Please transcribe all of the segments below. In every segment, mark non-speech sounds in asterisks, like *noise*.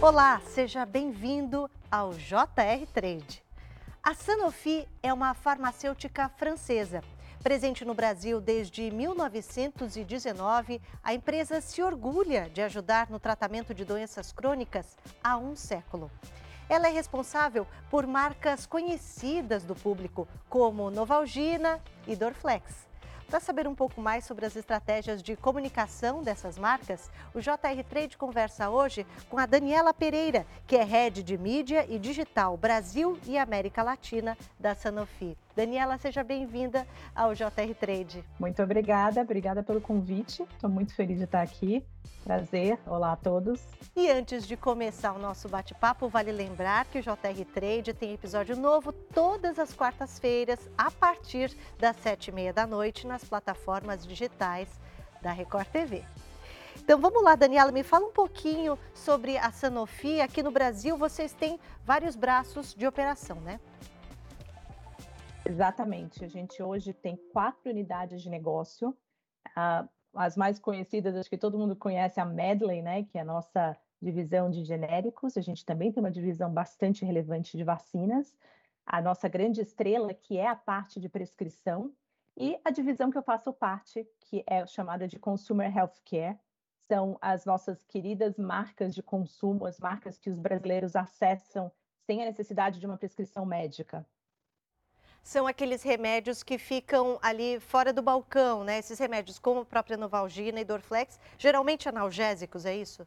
Olá, seja bem-vindo ao JR Trade. A Sanofi é uma farmacêutica francesa. Presente no Brasil desde 1919, a empresa se orgulha de ajudar no tratamento de doenças crônicas há um século. Ela é responsável por marcas conhecidas do público, como Novalgina e Dorflex. Para saber um pouco mais sobre as estratégias de comunicação dessas marcas, o JR Trade conversa hoje com a Daniela Pereira, que é head de mídia e digital Brasil e América Latina da Sanofi. Daniela, seja bem-vinda ao JR Trade. Muito obrigada, obrigada pelo convite. Estou muito feliz de estar aqui. Prazer, olá a todos. E antes de começar o nosso bate-papo, vale lembrar que o JR Trade tem episódio novo todas as quartas-feiras, a partir das sete e meia da noite, nas plataformas digitais da Record TV. Então vamos lá, Daniela, me fala um pouquinho sobre a Sanofi. Aqui no Brasil vocês têm vários braços de operação, né? Exatamente. A gente hoje tem quatro unidades de negócio. As mais conhecidas, acho que todo mundo conhece a Medley, né, que é a nossa divisão de genéricos. A gente também tem uma divisão bastante relevante de vacinas. A nossa grande estrela, que é a parte de prescrição, e a divisão que eu faço parte, que é chamada de Consumer Healthcare, são as nossas queridas marcas de consumo, as marcas que os brasileiros acessam sem a necessidade de uma prescrição médica são aqueles remédios que ficam ali fora do balcão, né? Esses remédios como a própria Novalgina e Dorflex, geralmente analgésicos, é isso?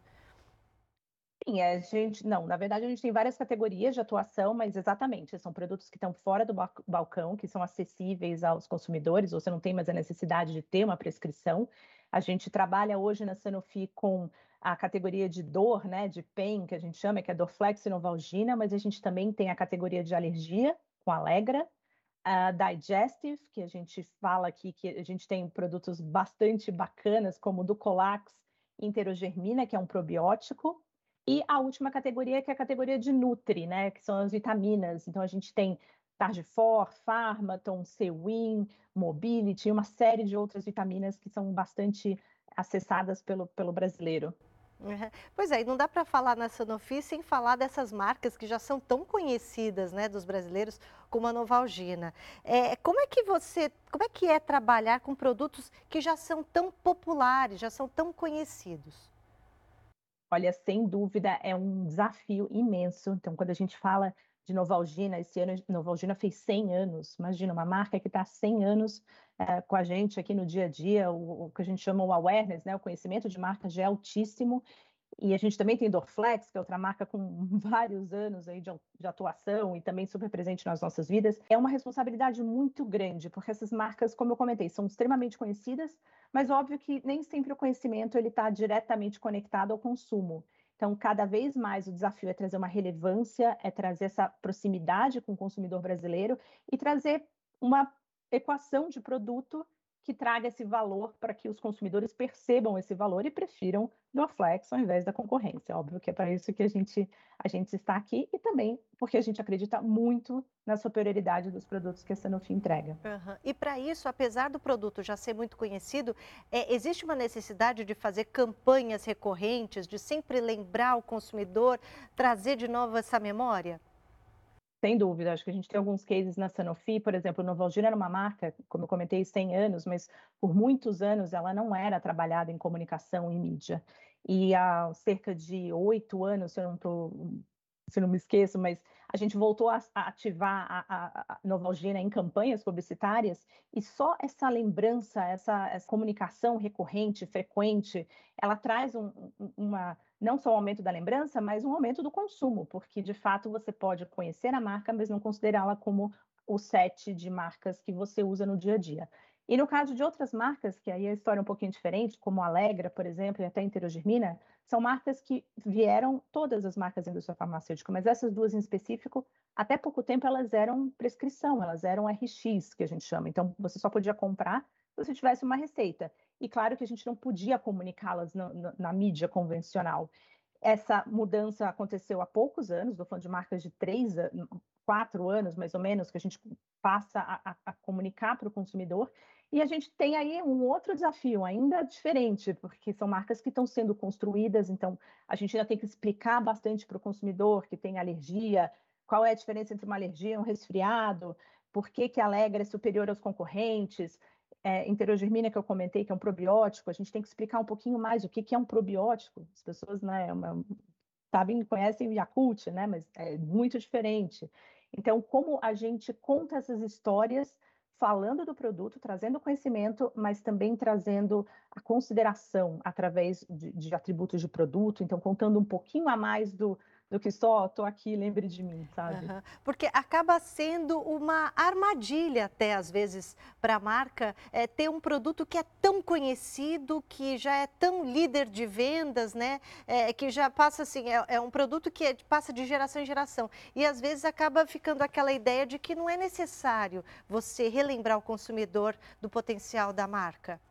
Sim, a gente não, na verdade a gente tem várias categorias de atuação, mas exatamente, são produtos que estão fora do balcão, que são acessíveis aos consumidores, você não tem mais a necessidade de ter uma prescrição. A gente trabalha hoje na Sanofi com a categoria de dor, né, de pain, que a gente chama, que é Dorflex e Novalgina, mas a gente também tem a categoria de alergia, com Alegra, a Digestive, que a gente fala aqui que a gente tem produtos bastante bacanas, como o Ducolax Interogermina, que é um probiótico, e a última categoria, que é a categoria de Nutri, né, que são as vitaminas. Então, a gente tem Tardifor, Pharmaton, Cewin, Mobility, uma série de outras vitaminas que são bastante acessadas pelo, pelo brasileiro. Pois é, e não dá para falar na Sanofi sem falar dessas marcas que já são tão conhecidas, né, dos brasileiros, como a Novalgina. É, como é que você, como é que é trabalhar com produtos que já são tão populares, já são tão conhecidos? Olha, sem dúvida é um desafio imenso. Então, quando a gente fala de Novalgina, esse ano Novalgina fez 100 anos. Imagina, uma marca que está 100 anos é, com a gente aqui no dia a dia, o, o, que a gente chama o awareness, né, o conhecimento de marca já é altíssimo. E a gente também tem Dorflex, que é outra marca com *laughs* vários anos aí de, de, atuação e também super presente nas nossas vidas. É uma responsabilidade muito grande, porque essas marcas, como eu comentei, são extremamente conhecidas, mas óbvio que nem sempre o conhecimento ele está diretamente conectado ao consumo. Então, cada vez mais o desafio é trazer uma relevância, é trazer essa proximidade com o consumidor brasileiro e trazer uma equação de produto que traga esse valor para que os consumidores percebam esse valor e prefiram do Flex ao invés da concorrência. Óbvio que é para isso que a gente, a gente está aqui e também porque a gente acredita muito na superioridade dos produtos que a Sanofi entrega. Uhum. E para isso, apesar do produto já ser muito conhecido, é, existe uma necessidade de fazer campanhas recorrentes, de sempre lembrar o consumidor, trazer de novo essa memória? Sem dúvida, acho que a gente tem alguns cases na Sanofi, por exemplo, Novalgina era uma marca, como eu comentei, 100 anos, mas por muitos anos ela não era trabalhada em comunicação e mídia. E há cerca de oito anos, se eu não tô, se não me esqueço, mas a gente voltou a, a ativar a, a, a, Novalgina em campanhas publicitárias e só essa lembrança, essa, essa comunicação recorrente, frequente, ela traz um, uma não só o aumento da lembrança, mas um aumento do consumo, porque de fato você pode conhecer a marca, mas não considerá-la como o set de marcas que você usa no dia a dia. E no caso de outras marcas, que aí a história é um pouquinho diferente, como Alegra, por exemplo, e até Interogermina, são marcas que vieram, todas as marcas da indústria farmacêutica, mas essas duas em específico, até pouco tempo elas eram prescrição, elas eram RX, que a gente chama. Então, você só podia comprar você tivesse uma receita. E claro que a gente não podia comunicá-las na, mídia convencional. Essa mudança aconteceu há poucos anos, estou falando de marcas de três, quatro anos mais ou menos, que a gente passa a, a, a comunicar para o consumidor. E a gente tem aí um outro desafio ainda diferente, porque são marcas que estão sendo construídas, então a gente ainda tem que explicar bastante para o consumidor que tem alergia, qual é a diferença entre uma alergia e um resfriado, por que, que a Alegra é superior aos concorrentes, é, enterogermina que eu comentei, que é um probiótico, a gente tem que explicar um pouquinho mais o que, que é um probiótico. As pessoas né, é uma, sabem, conhecem o Yakult, né, mas é muito diferente. Então, como a gente conta essas histórias falando do produto, trazendo conhecimento, mas também trazendo a consideração através de, de atributos de produto, então contando um pouquinho a mais do, do que só tô aqui, lembre de mim, sabe? Uhum. Porque acaba sendo uma armadilha até às vezes para a marca é, ter um produto que é tão conhecido, que já é tão líder de vendas, né? É, que já passa assim, é, é um produto que é, passa de geração em geração. E às vezes acaba ficando aquela ideia de que não é necessário você relembrar o consumidor do potencial da marca.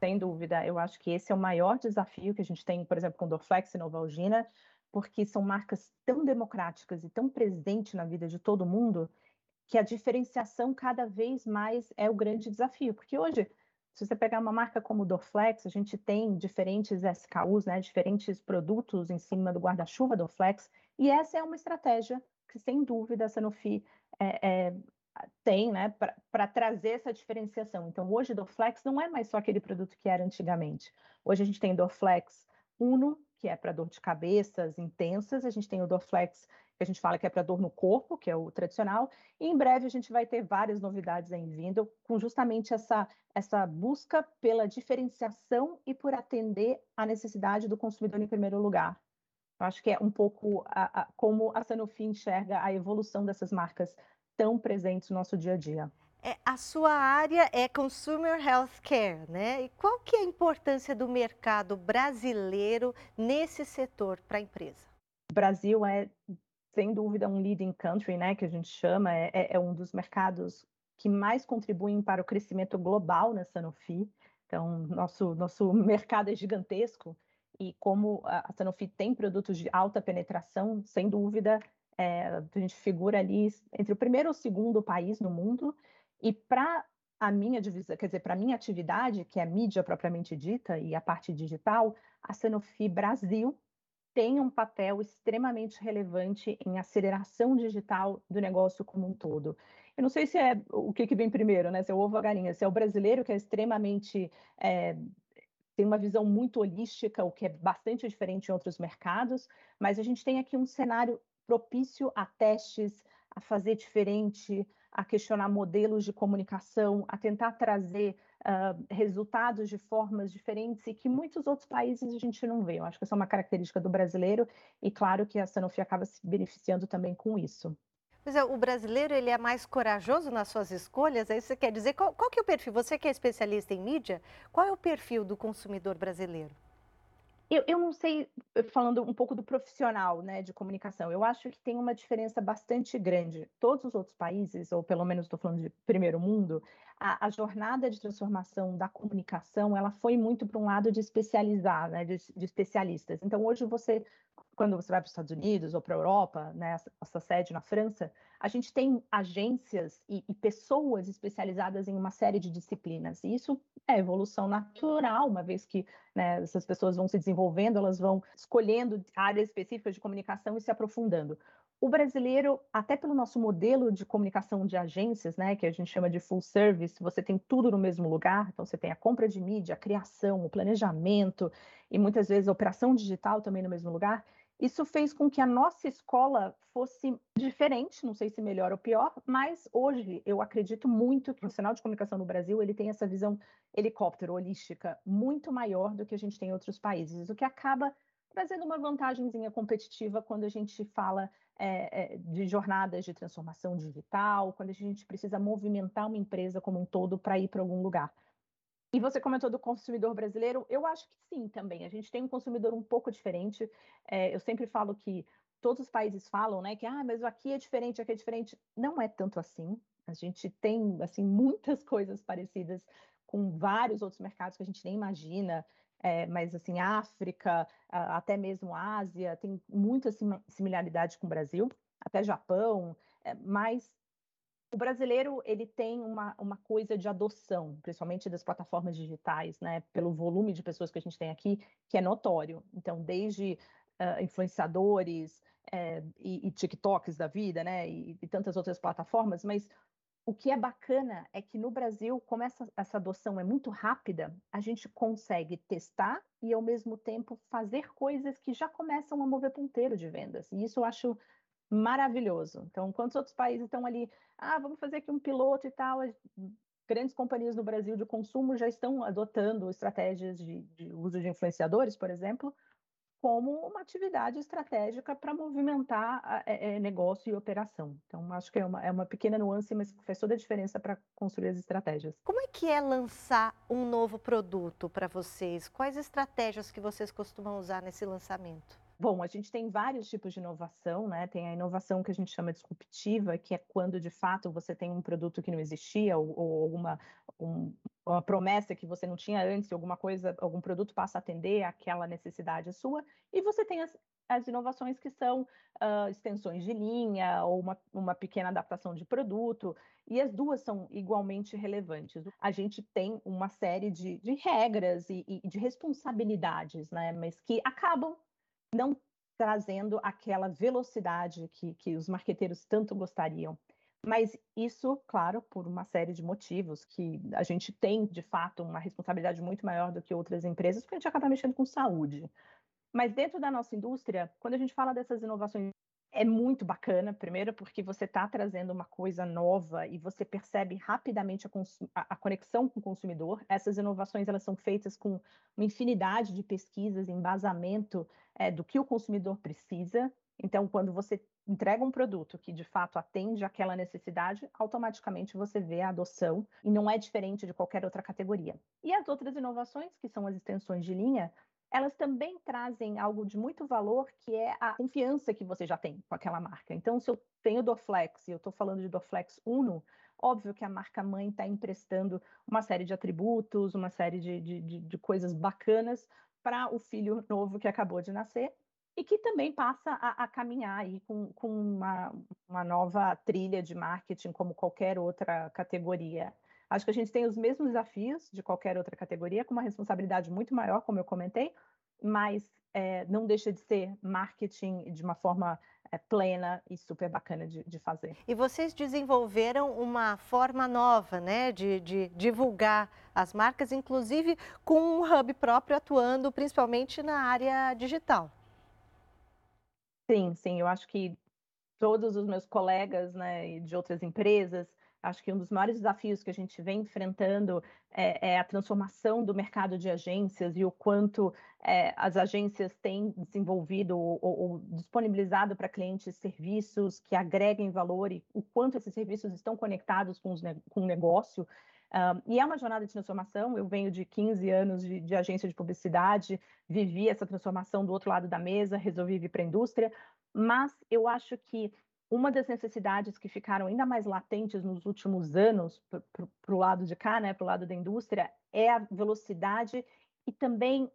Sem dúvida, eu acho que esse é o maior desafio que a gente tem, por exemplo, com Dorflex e Novalgina, porque são marcas tão democráticas e tão presentes na vida de todo mundo que a diferenciação cada vez mais é o grande desafio. Porque hoje, se você pegar uma marca como o Dorflex, a gente tem diferentes SKUs, né, diferentes produtos em cima do guarda-chuva Dorflex, e essa é uma estratégia que, sem dúvida, a Sanofi é, é, tem né, para trazer essa diferenciação. Então, hoje, Dorflex não é mais só aquele produto que era antigamente. Hoje a gente tem Dorflex Uno, que é para dor de cabeças intensas, a gente tem o Dorflex, que a gente fala que é para dor no corpo, que é o tradicional, e em breve a gente vai ter várias novidades aí vindo, com justamente essa, essa busca pela diferenciação e por atender a necessidade do consumidor em primeiro lugar. Eu acho que é um pouco a, a, como a Sanofi enxerga a evolução dessas marcas tão presentes no nosso dia a dia. É, a sua área é Consumer Healthcare, né? E qual que é a importância do mercado brasileiro nesse setor para a empresa? O Brasil é, sem dúvida, um leading country, né? Que a gente chama, é, é, é um dos mercados que mais contribuem para o crescimento global na Sanofi. Então, nosso, nosso *laughs* mercado é gigantesco e como a Sanofi tem produtos de alta penetração, sem dúvida, é, a gente figura ali entre o primeiro e o segundo país no mundo e para a minha quer dizer, para a minha atividade, que é a mídia propriamente dita e a parte digital, a Sanofi Brasil tem um papel extremamente relevante em aceleração digital do negócio como um todo. Eu não sei se é o que, que vem primeiro, né? Se é o ovo ou a galinha, se é o brasileiro que é extremamente é, tem uma visão muito holística, o que é bastante diferente em outros mercados, mas a gente tem aqui um cenário propício a testes, a fazer diferente, a questionar modelos de comunicação, a tentar trazer uh, resultados de formas diferentes e que muitos outros países a gente não vê. Eu acho que essa é uma característica do brasileiro e claro que a Sanofi acaba se beneficiando também com isso. Pois é, o brasileiro ele é mais corajoso nas suas escolhas, aí você quer dizer, qual, qual que é o perfil? Você que é especialista em mídia, qual é o perfil do consumidor brasileiro? Eu, eu não sei, eh, falando um pouco do profissional né, de comunicação, eu acho que tem uma diferença bastante grande. Todos os outros países, ou pelo menos estou falando de primeiro mundo, a, a, jornada de transformação da comunicação ela foi muito para um lado de especializar, né, de, de especialistas. Então, hoje você quando você vai para os Estados Unidos ou para a Europa, né, essa sede na França, a gente tem agências e, e, pessoas especializadas em uma série de disciplinas. E isso é evolução natural, uma vez que né, essas pessoas vão se desenvolvendo, elas vão escolhendo áreas específicas de comunicação e se aprofundando. O brasileiro, até pelo nosso modelo de comunicação de agências, né, que a gente chama de full service, você tem tudo no mesmo lugar. Então, você tem a compra de mídia, a criação, o planejamento e muitas vezes a operação digital também no mesmo lugar. Isso fez com que a nossa escola fosse diferente, não sei se melhor ou pior, mas hoje eu acredito muito que o sinal de comunicação no Brasil ele tem essa visão helicóptero, holística, muito maior do que a gente tem em outros países, o que acaba trazendo uma vantagemzinha competitiva quando a gente fala é, é, de jornadas de transformação digital, quando a gente precisa movimentar uma empresa como um todo para ir para algum lugar. E você comentou do consumidor brasileiro, eu acho que sim também. A gente tem um consumidor um pouco diferente. É, eu sempre falo que todos os países falam, né, que ah, mas aqui é diferente, aqui é diferente. Não é tanto assim. A gente tem assim muitas coisas parecidas com vários outros mercados que a gente nem imagina. É, mas assim, África, até mesmo Ásia, tem muita similaridade com o Brasil, até Japão, é, mas o brasileiro ele tem uma, uma coisa de adoção, principalmente das plataformas digitais, né? Pelo volume de pessoas que a gente tem aqui, que é notório. Então, desde uh, influenciadores é, e, e, TikToks da vida, né? E, e, tantas outras plataformas, mas o que é bacana é que no Brasil, como essa, essa adoção é muito rápida, a gente consegue testar e, ao mesmo tempo, fazer coisas que já começam a mover ponteiro de vendas. E isso eu acho maravilhoso. Então, quantos outros países estão ali, ah, vamos fazer aqui um piloto e tal, as grandes companhias no Brasil de consumo já estão adotando estratégias de, de uso de influenciadores, por exemplo, como uma atividade estratégica para movimentar é, é, negócio e operação. Então, acho que é uma, é uma pequena nuance, mas faz toda a diferença para construir as estratégias. Como é que é lançar um novo produto para vocês? Quais estratégias que vocês costumam usar nesse lançamento? Bom, a gente tem vários tipos de inovação, né? Tem a inovação que a gente chama disruptiva, que é quando de fato você tem um produto que não existia ou, ou alguma um, uma promessa que você não tinha antes, alguma coisa, algum produto passa a atender aquela necessidade sua, e você tem as, as inovações que são uh, extensões de linha ou uma, uma pequena adaptação de produto, e as duas são igualmente relevantes. A gente tem uma série de, de regras e, e de responsabilidades, né, mas que acabam não trazendo aquela velocidade que, que os marqueteiros tanto gostariam. Mas isso, claro, por uma série de motivos, que a gente tem, de fato, uma responsabilidade muito maior do que outras empresas, porque a gente acaba mexendo com saúde. Mas dentro da nossa indústria, quando a gente fala dessas inovações é muito bacana, primeiro porque você está trazendo uma coisa nova e você percebe rapidamente a, a, conexão com o consumidor. Essas inovações elas são feitas com uma infinidade de pesquisas, embasamento é, do que o consumidor precisa. Então, quando você entrega um produto que de fato atende aquela necessidade, automaticamente você vê a adoção e não é diferente de qualquer outra categoria. E as outras inovações, que são as extensões de linha, elas também trazem algo de muito valor, que é a confiança que você já tem com aquela marca. Então, se eu tenho Dorflex e eu estou falando de Dorflex Uno, óbvio que a marca mãe está emprestando uma série de atributos, uma série de, de, de coisas bacanas para o filho novo que acabou de nascer e que também passa a, a caminhar aí com, com uma, uma nova trilha de marketing como qualquer outra categoria. Acho que a gente tem os mesmos desafios de qualquer outra categoria, com uma responsabilidade muito maior, como eu comentei, mas é, não deixa de ser marketing de uma forma é, plena e super bacana de, de, fazer. E vocês desenvolveram uma forma nova, né, de, de, divulgar as marcas, inclusive com um hub próprio atuando principalmente na área digital. Sim, sim, eu acho que todos os meus colegas, né, de outras empresas Acho que um dos maiores desafios que a gente vem enfrentando é, é a transformação do mercado de agências e o quanto é, as agências têm desenvolvido ou, ou disponibilizado para clientes serviços que agreguem valor e o quanto esses serviços estão conectados com, os, com o negócio. Um, e é uma jornada de transformação. Eu venho de 15 anos de, de, agência de publicidade, vivi essa transformação do outro lado da mesa, resolvi vir para a indústria, mas eu acho que uma das necessidades que ficaram ainda mais latentes nos últimos anos para o lado de cá, né, para o lado da indústria, é a velocidade e também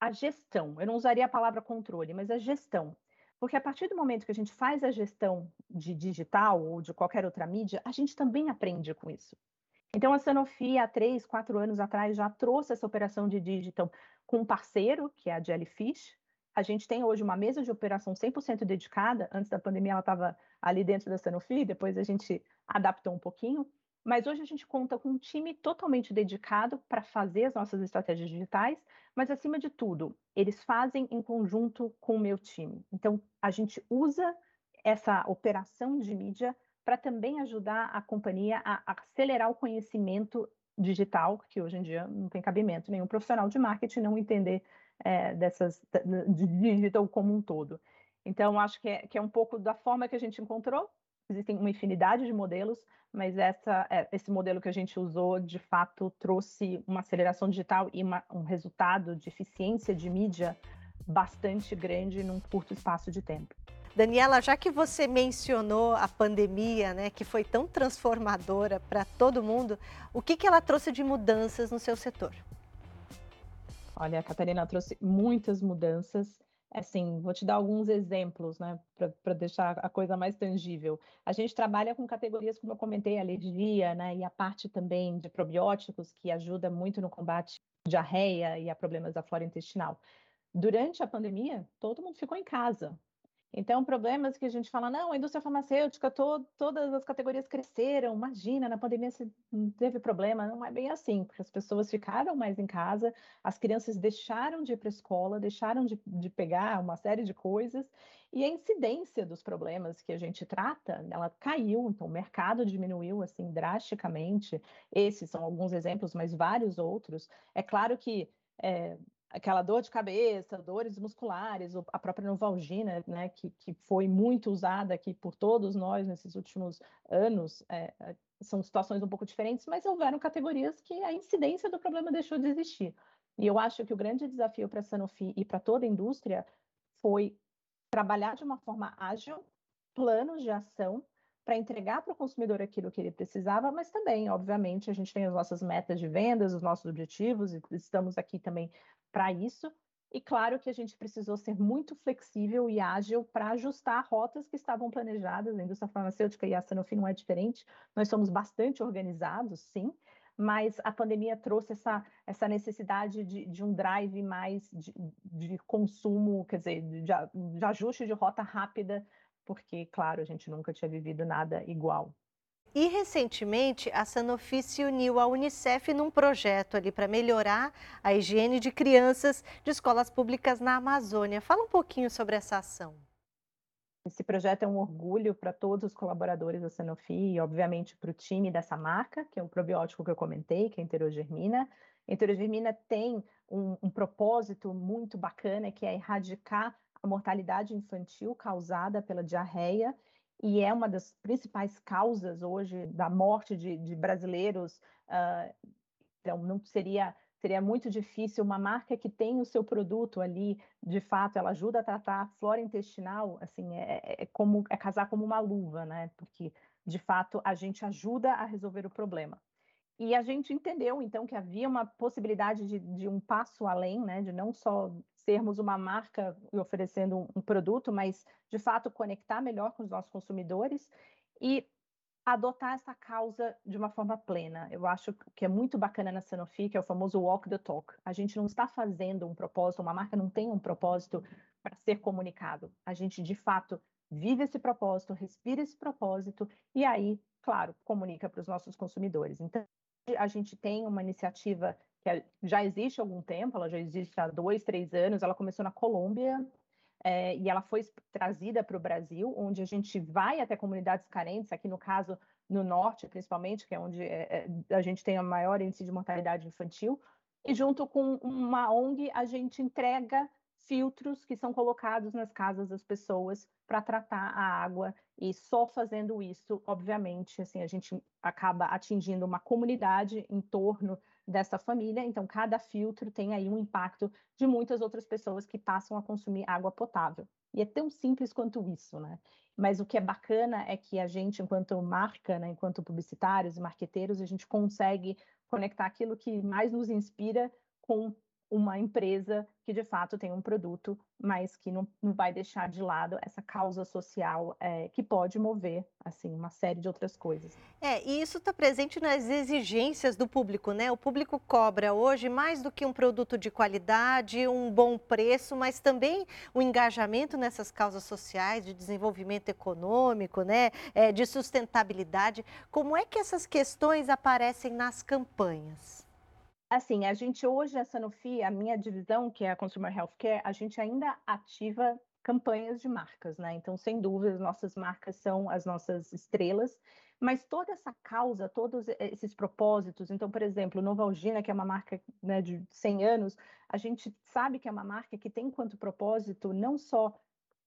a gestão. Eu não usaria a palavra controle, mas a gestão. Porque a partir do momento que a gente faz a gestão de digital ou de qualquer outra mídia, a gente também aprende com isso. Então, a Sanofi, há três, quatro anos atrás, já trouxe essa operação de digital com um parceiro, que é a Jellyfish, a gente tem hoje uma mesa de operação 100% dedicada. Antes da pandemia, ela estava ali dentro da Sanofi, depois a gente adaptou um pouquinho. Mas hoje a gente conta com um time totalmente dedicado para fazer as nossas estratégias digitais, mas acima de tudo, eles fazem em conjunto com o meu time. Então, a gente usa essa operação de mídia para também ajudar a companhia a acelerar o conhecimento digital, que hoje em dia não tem cabimento nenhum profissional de marketing não entender é, dessas de digital como um todo. Então, acho que é, que é um pouco da forma que a gente encontrou. Existem uma infinidade de modelos, mas essa, é, esse modelo que a gente usou, de fato, trouxe uma aceleração digital e uma, um resultado de eficiência de mídia bastante grande num curto espaço de tempo. Daniela, já que você mencionou a pandemia, né, que foi tão transformadora para todo mundo, o que, que ela trouxe de mudanças no seu setor? Olha, a Catarina trouxe muitas mudanças. Assim, vou te dar alguns exemplos, né, para deixar a coisa mais tangível. A gente trabalha com categorias, como eu comentei, alergia, né, e a parte também de probióticos, que ajuda muito no combate à diarreia e a problemas da flora intestinal. Durante a pandemia, todo mundo ficou em casa, então, problemas que a gente fala, não, a indústria farmacêutica, to, todas as categorias cresceram, imagina, na pandemia se teve problema, não é bem assim, porque as pessoas ficaram mais em casa, as crianças deixaram de ir para a escola, deixaram de, de pegar uma série de coisas, e a incidência dos problemas que a gente trata, ela caiu, então o mercado diminuiu, assim, drasticamente, esses são alguns exemplos, mas vários outros. É claro que é, aquela dor de cabeça, dores musculares, a própria Novalgina, né, que, que foi muito usada aqui por todos nós nesses últimos anos, é, é, são situações um pouco diferentes, mas houveram categorias que a incidência do problema deixou de existir. E eu acho que o grande desafio para a Sanofi e para toda a indústria foi trabalhar de uma forma ágil, planos de ação para entregar para o consumidor aquilo que ele precisava, mas também, obviamente, a gente tem as nossas metas de vendas, os nossos objetivos, e estamos aqui também para isso. E claro que a gente precisou ser muito flexível e ágil para ajustar rotas que estavam planejadas. A indústria farmacêutica e a Sanofi não é diferente. Nós somos bastante organizados, sim, mas a pandemia trouxe essa, essa necessidade de, de um drive mais de, de, consumo, quer dizer, de, de ajuste de rota rápida, porque, claro, a gente nunca tinha vivido nada igual. E recentemente a Sanofi se uniu à Unicef num projeto ali para melhorar a higiene de crianças de escolas públicas na Amazônia. Fala um pouquinho sobre essa ação. Esse projeto é um orgulho para todos os colaboradores da Sanofi e, obviamente, para o time dessa marca, que é o probiótico que eu comentei, que é a Enterogermina. A Enterogermina tem um, um propósito muito bacana, que é erradicar a mortalidade infantil causada pela diarreia e é uma das principais causas hoje da morte de, de brasileiros. Uh, então, não seria seria muito difícil uma marca que tem o seu produto ali, de fato, ela ajuda a tratar a flora intestinal, assim, é, é, é como é casar como uma luva, né? Porque de fato a gente ajuda a resolver o problema. E a gente entendeu, então, que havia uma possibilidade de, de um passo além, né, de não só sermos uma marca e oferecendo um, produto, mas, de fato, conectar melhor com os nossos consumidores e adotar essa causa de uma forma plena. Eu acho que é muito bacana na Sanofi, que é o famoso walk the talk. A gente não está fazendo um propósito, uma marca não tem um propósito para ser comunicado. A gente, de fato, vive esse propósito, respira esse propósito e aí, claro, comunica para os nossos consumidores. Então, a gente tem uma iniciativa que é, já existe há algum tempo, ela já existe há dois, três anos, ela começou na Colômbia é, e ela foi trazida para o Brasil, onde a gente vai até comunidades carentes, aqui no caso no norte, principalmente, que é onde é, a gente tem a maior índice de mortalidade infantil, e junto com uma ONG a gente entrega filtros que são colocados nas casas das pessoas para tratar a água e só fazendo isso, obviamente, assim, a gente acaba atingindo uma comunidade em torno dessa família, então cada filtro tem aí um impacto de muitas outras pessoas que passam a consumir água potável. E é tão simples quanto isso, né? Mas o que é bacana é que a gente, enquanto marca, né, enquanto publicitários e marqueteiros, a gente consegue conectar aquilo que mais nos inspira com uma empresa que de fato tem um produto, mas que não, não vai deixar de lado essa causa social é, que pode mover assim uma série de outras coisas. É, e isso está presente nas exigências do público, né? O público cobra hoje mais do que um produto de qualidade, um bom preço, mas também o engajamento nessas causas sociais, de desenvolvimento econômico, né? É, de sustentabilidade. Como é que essas questões aparecem nas campanhas? Assim, a gente hoje, a Sanofi, a minha divisão, que é a Consumer Healthcare, a gente ainda ativa campanhas de marcas, né? Então, sem dúvida, nossas marcas são as nossas estrelas, mas toda essa causa, todos esses propósitos, então, por exemplo, Novalgina, que é uma marca né, de 100 anos, a gente sabe que é uma marca que tem quanto propósito não só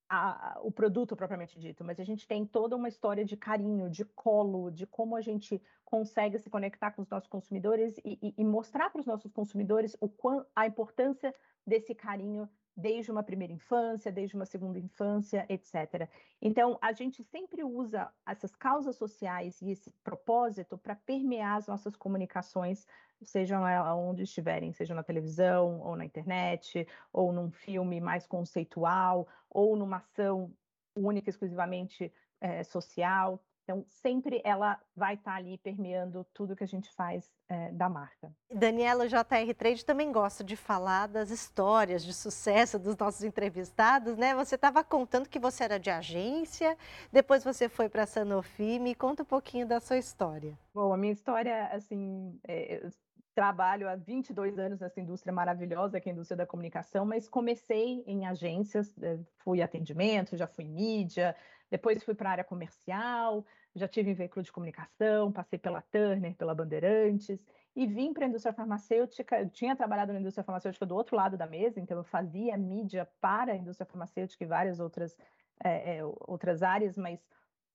a, o produto propriamente dito, mas a gente tem toda uma história de carinho, de colo, de como a gente consegue se conectar com os nossos consumidores e, e, e mostrar para os nossos consumidores o quão, a importância desse carinho desde uma primeira infância, desde uma segunda infância, etc. Então, a gente sempre usa essas causas sociais e esse propósito para permear as nossas comunicações, sejam onde estiverem, seja na televisão, ou na internet, ou num filme mais conceitual, ou numa ação única, exclusivamente é, social. Então, sempre ela vai estar tá ali permeando tudo que a gente faz é, da marca. Daniela, o JR Trade também gosta de falar das histórias de sucesso dos nossos entrevistados, né? Você estava contando que você era de agência, depois você foi para a Sanofi. Me conta um pouquinho da sua história. Bom, a minha história, assim, é, trabalho há 22 anos nessa indústria maravilhosa que é a indústria da comunicação, mas comecei em agências, é, fui atendimento, já fui mídia, depois fui para a área comercial, já tive em veículo de comunicação, passei pela Turner, pela Bandeirantes e vim para a indústria farmacêutica. Eu tinha trabalhado na indústria farmacêutica do outro lado da mesa, então eu fazia mídia para a indústria farmacêutica e várias outras, é, é, outras áreas, mas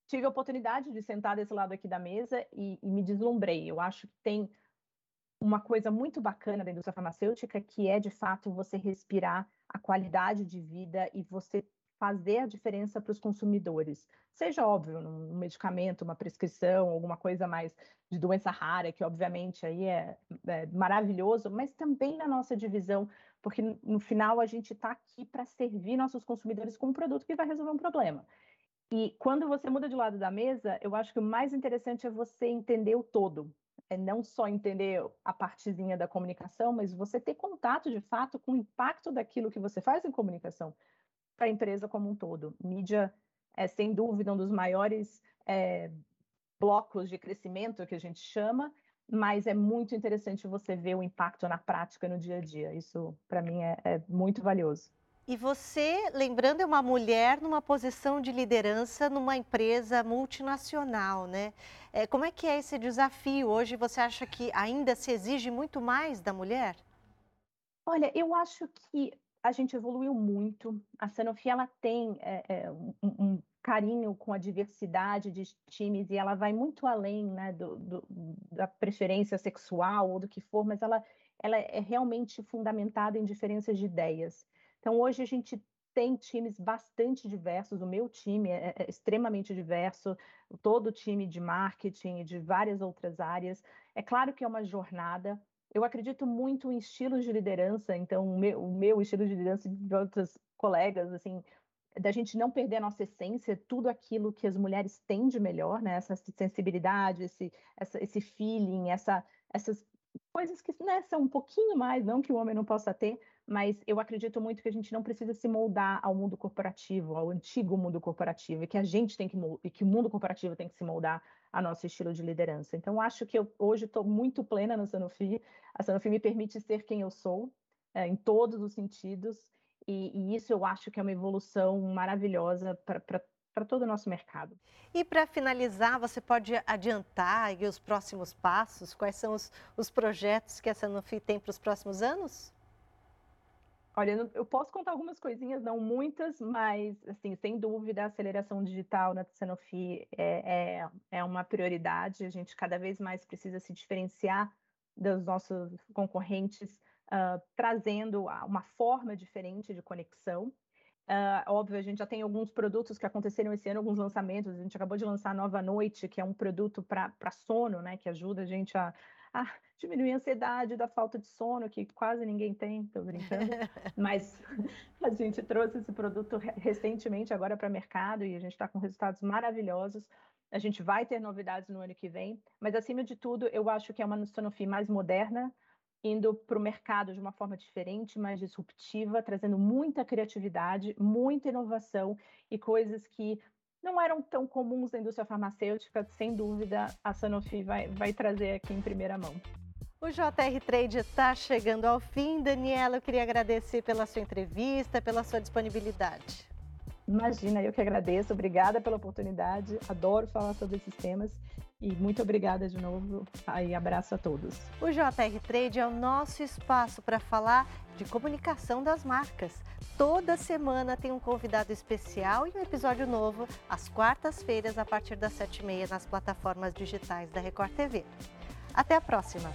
tive a oportunidade de sentar desse lado aqui da mesa e, e me deslumbrei. Eu acho que tem uma coisa muito bacana da indústria farmacêutica que é de fato você respirar a qualidade de vida e você fazer a diferença para os consumidores. Seja óbvio, um medicamento, uma prescrição, alguma coisa mais de doença rara, que obviamente aí é, é maravilhoso, mas também na nossa divisão, porque no final a gente está aqui para servir nossos consumidores com um produto que vai resolver um problema. E quando você muda de lado da mesa, eu acho que o mais interessante é você entender o todo. É não só entender a partezinha da comunicação, mas você ter contato de fato com o impacto daquilo que você faz em comunicação para a empresa como um todo. Mídia é, sem dúvida, um dos maiores é, blocos de crescimento que a gente chama, mas é muito interessante você ver o impacto na prática, no dia a dia. Isso, para mim, é, é, muito valioso. E você, lembrando, é uma mulher numa posição de liderança numa empresa multinacional, né? É, como é que é esse desafio? Hoje você acha que ainda se exige muito mais da mulher? Olha, eu acho que a gente evoluiu muito. A Sanofi ela tem é, é, um, um, carinho com a diversidade de times e ela vai muito além né, do, do, da preferência sexual ou do que for, mas ela, ela é realmente fundamentada em diferenças de ideias. Então, hoje a gente tem times bastante diversos, o meu time é, é extremamente diverso, todo o time de marketing e de várias outras áreas. É claro que é uma jornada, eu acredito muito em estilos de liderança, então o meu, o meu estilo de liderança de outros colegas, assim, da gente não perder a nossa essência, tudo aquilo que as mulheres têm de melhor, né? Essa sensibilidade, esse, essa, esse feeling, essa, essas coisas que né, são um pouquinho mais, não que o homem não possa ter, mas eu acredito muito que a gente não precisa se moldar ao mundo corporativo, ao antigo mundo corporativo, e que a gente tem que que o mundo corporativo tem que se moldar a nosso estilo de liderança. Então, acho que eu hoje estou muito plena na Sanofi. A Sanofi me permite ser quem eu sou, é, em todos os sentidos, e, e, isso eu acho que é uma evolução maravilhosa para todo o nosso mercado. E para finalizar, você pode adiantar os próximos passos? Quais são os, os projetos que a Sanofi tem para os próximos anos? Olha, eu posso contar algumas coisinhas, não muitas, mas, assim, sem dúvida, a aceleração digital na Sanofi é, é, é uma prioridade. A gente cada vez mais precisa se diferenciar dos nossos concorrentes, uh, trazendo uma forma diferente de conexão. Uh, óbvio, a gente já tem alguns produtos que aconteceram esse ano, alguns lançamentos. A gente acabou de lançar a Nova Noite, que é um produto para sono, né, que ajuda a gente a, *laughs* diminuir a ansiedade da falta de sono, que quase ninguém tem, estou brincando. *laughs* Mas *laughs* a gente trouxe esse produto recentemente agora para o mercado e a gente está com resultados maravilhosos. A gente vai ter novidades no ano que vem, mas acima de tudo, eu acho que é uma Sanofi mais moderna, indo para o mercado de uma forma diferente, mais disruptiva, trazendo muita criatividade, muita inovação e coisas que não eram tão comuns na indústria farmacêutica, sem dúvida, a Sanofi vai, vai trazer aqui em primeira mão. O JR Trade está chegando ao fim. Daniela, eu queria agradecer pela sua entrevista, pela sua disponibilidade. Imagina, eu que agradeço. Obrigada pela oportunidade. Adoro falar sobre esses temas. E muito obrigada de novo. Aí, abraço a todos. O JR Trade é o nosso espaço para falar de comunicação das marcas. Toda semana tem um convidado especial e um episódio novo às quartas-feiras, a partir das sete e meia, nas plataformas digitais da Record TV. Até a próxima!